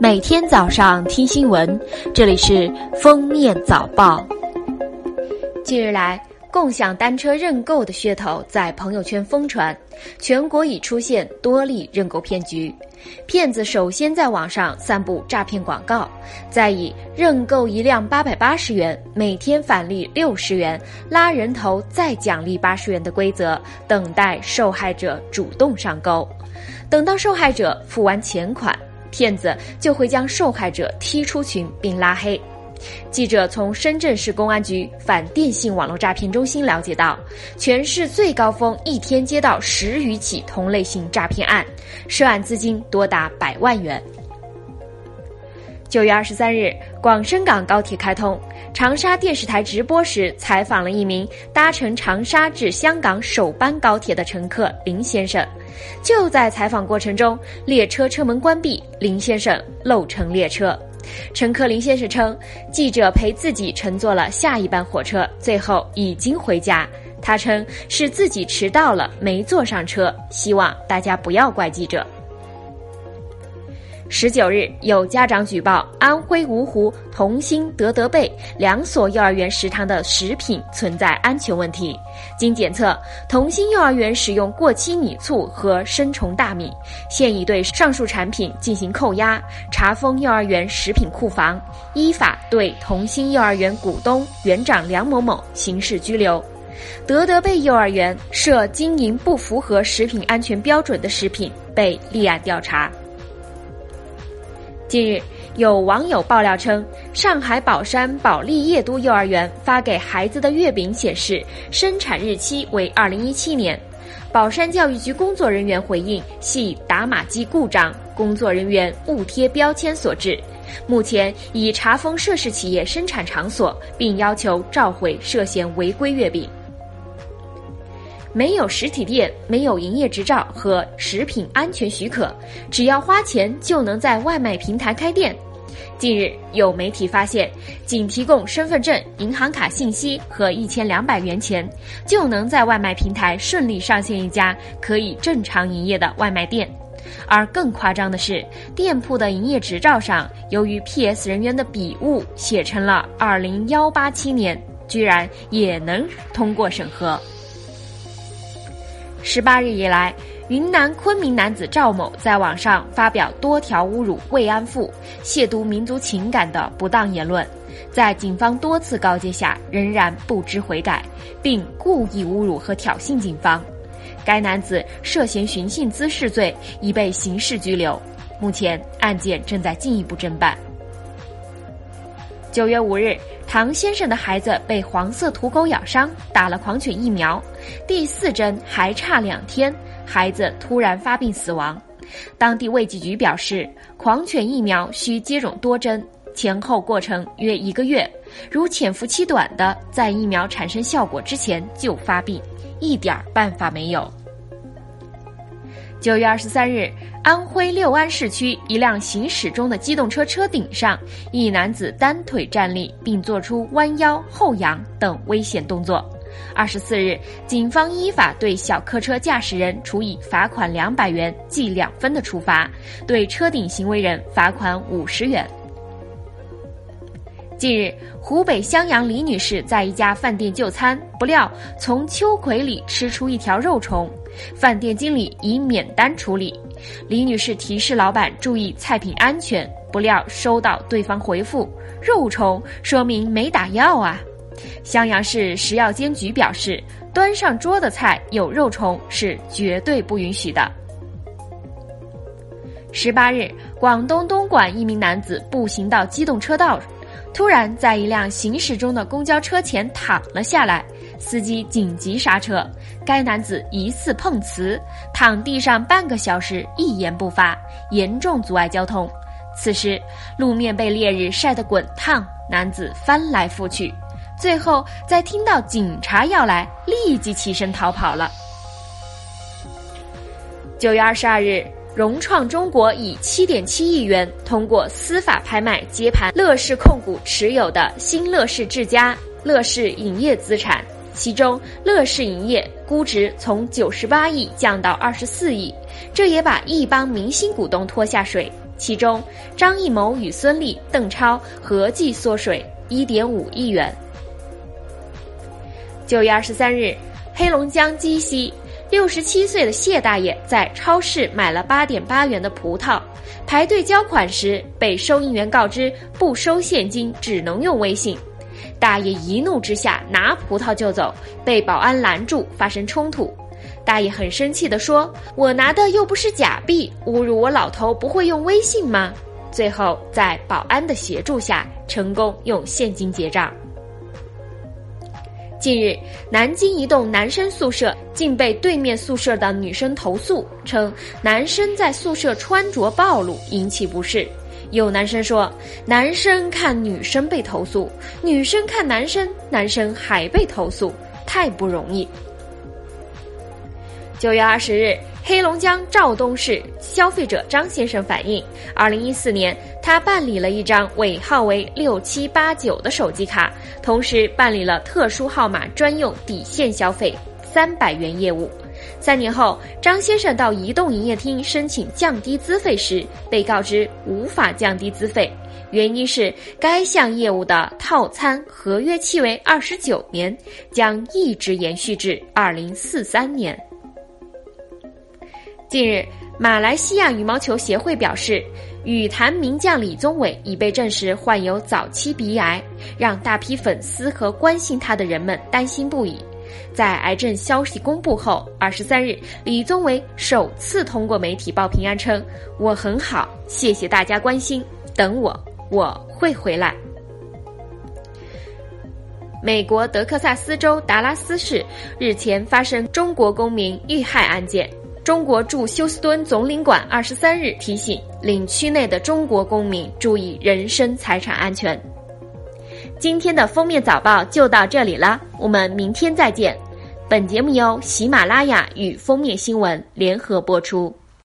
每天早上听新闻，这里是封面早报。近日来，共享单车认购的噱头在朋友圈疯传，全国已出现多例认购骗局。骗子首先在网上散布诈骗广告，再以认购一辆八百八十元，每天返利六十元，拉人头再奖励八十元的规则，等待受害者主动上钩。等到受害者付完钱款。骗子就会将受害者踢出群并拉黑。记者从深圳市公安局反电信网络诈骗中心了解到，全市最高峰一天接到十余起同类型诈骗案，涉案资金多达百万元。九月二十三日，广深港高铁开通，长沙电视台直播时采访了一名搭乘长沙至香港首班高铁的乘客林先生。就在采访过程中，列车车门关闭，林先生漏乘列车。乘客林先生称，记者陪自己乘坐了下一班火车，最后已经回家。他称是自己迟到了，没坐上车，希望大家不要怪记者。十九日，有家长举报安徽芜湖同心德德贝两所幼儿园食堂的食品存在安全问题。经检测，同心幼儿园使用过期米醋和生虫大米，现已对上述产品进行扣押，查封幼儿园食品库房，依法对同心幼儿园股东、园长梁某某刑事拘留。德德贝幼儿园涉经营不符合食品安全标准的食品，被立案调查。近日，有网友爆料称，上海宝山保利夜都幼儿园发给孩子的月饼显示生产日期为二零一七年。宝山教育局工作人员回应，系打码机故障，工作人员误贴标签所致。目前已查封涉事企业生产场所，并要求召回涉嫌违规月饼。没有实体店，没有营业执照和食品安全许可，只要花钱就能在外卖平台开店。近日，有媒体发现，仅提供身份证、银行卡信息和一千两百元钱，就能在外卖平台顺利上线一家可以正常营业的外卖店。而更夸张的是，店铺的营业执照上，由于 PS 人员的笔误写成了二零幺八七年，居然也能通过审核。十八日以来，云南昆明男子赵某在网上发表多条侮辱慰安妇、亵渎民族情感的不当言论，在警方多次告诫下，仍然不知悔改，并故意侮辱和挑衅警方。该男子涉嫌寻衅滋事罪，已被刑事拘留。目前案件正在进一步侦办。九月五日。唐先生的孩子被黄色土狗咬伤，打了狂犬疫苗，第四针还差两天，孩子突然发病死亡。当地卫计局表示，狂犬疫苗需接种多针，前后过程约一个月。如潜伏期短的，在疫苗产生效果之前就发病，一点办法没有。九月二十三日。安徽六安市区一辆行驶中的机动车车顶上，一男子单腿站立，并做出弯腰、后仰等危险动作。二十四日，警方依法对小客车驾驶人处以罚款两百元、记两分的处罚，对车顶行为人罚款五十元。近日，湖北襄阳李女士在一家饭店就餐，不料从秋葵里吃出一条肉虫，饭店经理已免单处理。李女士提示老板注意菜品安全，不料收到对方回复：“肉虫，说明没打药啊。”襄阳市食药监局表示，端上桌的菜有肉虫是绝对不允许的。十八日，广东东莞一名男子步行到机动车道，突然在一辆行驶中的公交车前躺了下来。司机紧急刹车，该男子疑似碰瓷，躺地上半个小时一言不发，严重阻碍交通。此时路面被烈日晒得滚烫，男子翻来覆去，最后在听到警察要来，立即起身逃跑了。九月二十二日，融创中国以七点七亿元通过司法拍卖接盘乐视控股持有的新乐视智家、乐视影业资产。其中乐视影业估值从九十八亿降到二十四亿，这也把一帮明星股东拖下水。其中，张艺谋与孙俪、邓超合计缩水一点五亿元。九月二十三日，黑龙江鸡西，六十七岁的谢大爷在超市买了八点八元的葡萄，排队交款时被收银员告知不收现金，只能用微信。大爷一怒之下拿葡萄就走，被保安拦住，发生冲突。大爷很生气地说：“我拿的又不是假币，侮辱我老头不会用微信吗？”最后在保安的协助下，成功用现金结账。近日，南京一栋男生宿舍竟被对面宿舍的女生投诉，称男生在宿舍穿着暴露，引起不适。有男生说，男生看女生被投诉，女生看男生，男生还被投诉，太不容易。九月二十日，黑龙江肇东市消费者张先生反映，二零一四年他办理了一张尾号为六七八九的手机卡，同时办理了特殊号码专用底线消费三百元业务。三年后，张先生到移动营业厅申请降低资费时，被告知无法降低资费，原因是该项业务的套餐合约期为二十九年，将一直延续至二零四三年。近日，马来西亚羽毛球协会表示，羽坛名将李宗伟已被证实患有早期鼻癌，让大批粉丝和关心他的人们担心不已。在癌症消息公布后，二十三日，李宗伟首次通过媒体报平安称：“我很好，谢谢大家关心，等我，我会回来。”美国德克萨斯州达拉斯市日前发生中国公民遇害案件。中国驻休斯敦总领馆二十三日提醒领区内的中国公民注意人身财产安全。今天的封面早报就到这里了，我们明天再见。本节目由喜马拉雅与封面新闻联合播出。